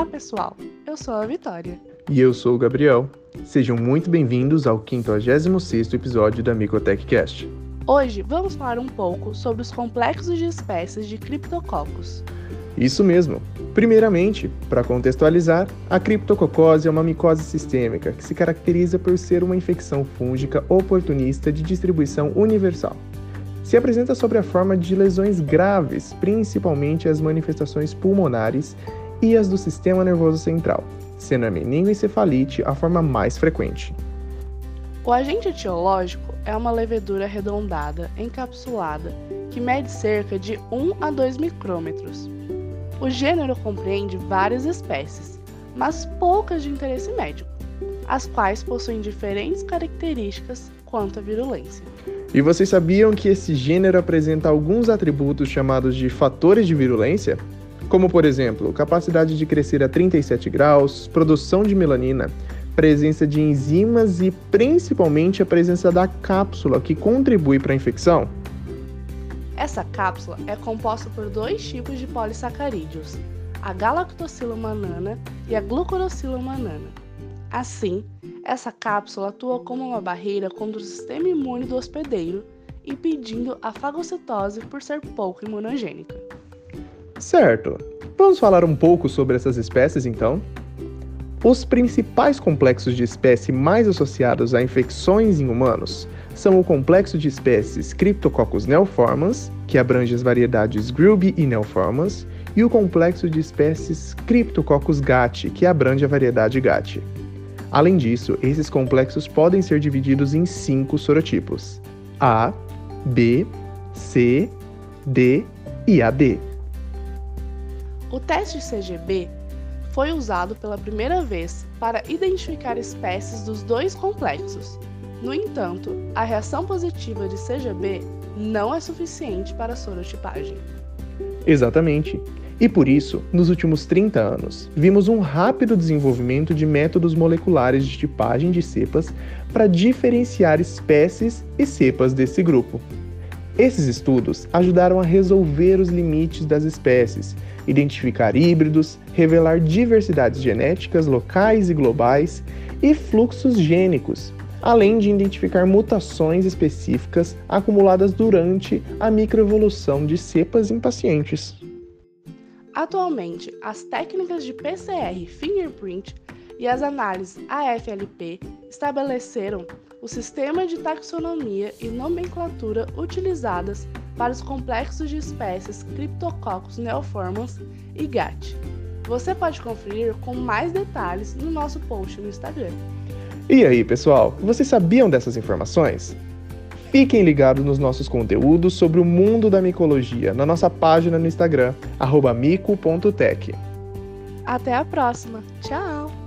Olá, pessoal! Eu sou a Vitória. E eu sou o Gabriel. Sejam muito bem-vindos ao 56º episódio da Micotech Cast. Hoje vamos falar um pouco sobre os complexos de espécies de criptococcus. Isso mesmo. Primeiramente, para contextualizar, a criptococose é uma micose sistêmica que se caracteriza por ser uma infecção fúngica oportunista de distribuição universal. Se apresenta sob a forma de lesões graves, principalmente as manifestações pulmonares e as do sistema nervoso central, sendo a meningoencefalite a forma mais frequente. O agente etiológico é uma levedura arredondada, encapsulada, que mede cerca de 1 a 2 micrômetros. O gênero compreende várias espécies, mas poucas de interesse médico, as quais possuem diferentes características quanto à virulência. E vocês sabiam que esse gênero apresenta alguns atributos chamados de fatores de virulência? Como por exemplo, capacidade de crescer a 37 graus, produção de melanina, presença de enzimas e principalmente a presença da cápsula que contribui para a infecção. Essa cápsula é composta por dois tipos de polissacarídeos, a galactosilomanana e a glucurosilomanana. Assim, essa cápsula atua como uma barreira contra o sistema imune do hospedeiro, impedindo a fagocitose por ser pouco imunogênica. Certo. Vamos falar um pouco sobre essas espécies então? Os principais complexos de espécie mais associados a infecções em humanos são o complexo de espécies Cryptococcus neoformans, que abrange as variedades Grilby e Neoformans, e o complexo de espécies Cryptococcus gatti, que abrange a variedade Gatti. Além disso, esses complexos podem ser divididos em cinco sorotipos: A, B, C, D e AB. O teste CGB foi usado pela primeira vez para identificar espécies dos dois complexos. No entanto, a reação positiva de CGB não é suficiente para a sorotipagem. Exatamente. E por isso, nos últimos 30 anos, vimos um rápido desenvolvimento de métodos moleculares de tipagem de cepas para diferenciar espécies e cepas desse grupo. Esses estudos ajudaram a resolver os limites das espécies identificar híbridos, revelar diversidades genéticas locais e globais e fluxos gênicos, além de identificar mutações específicas acumuladas durante a microevolução de cepas em pacientes. Atualmente, as técnicas de PCR fingerprint e as análises AFLP estabeleceram o sistema de taxonomia e nomenclatura utilizadas para os complexos de espécies Cryptococcus neoformans e GAT. Você pode conferir com mais detalhes no nosso post no Instagram. E aí, pessoal, vocês sabiam dessas informações? Fiquem ligados nos nossos conteúdos sobre o mundo da micologia na nossa página no Instagram, mico.tech. Até a próxima. Tchau!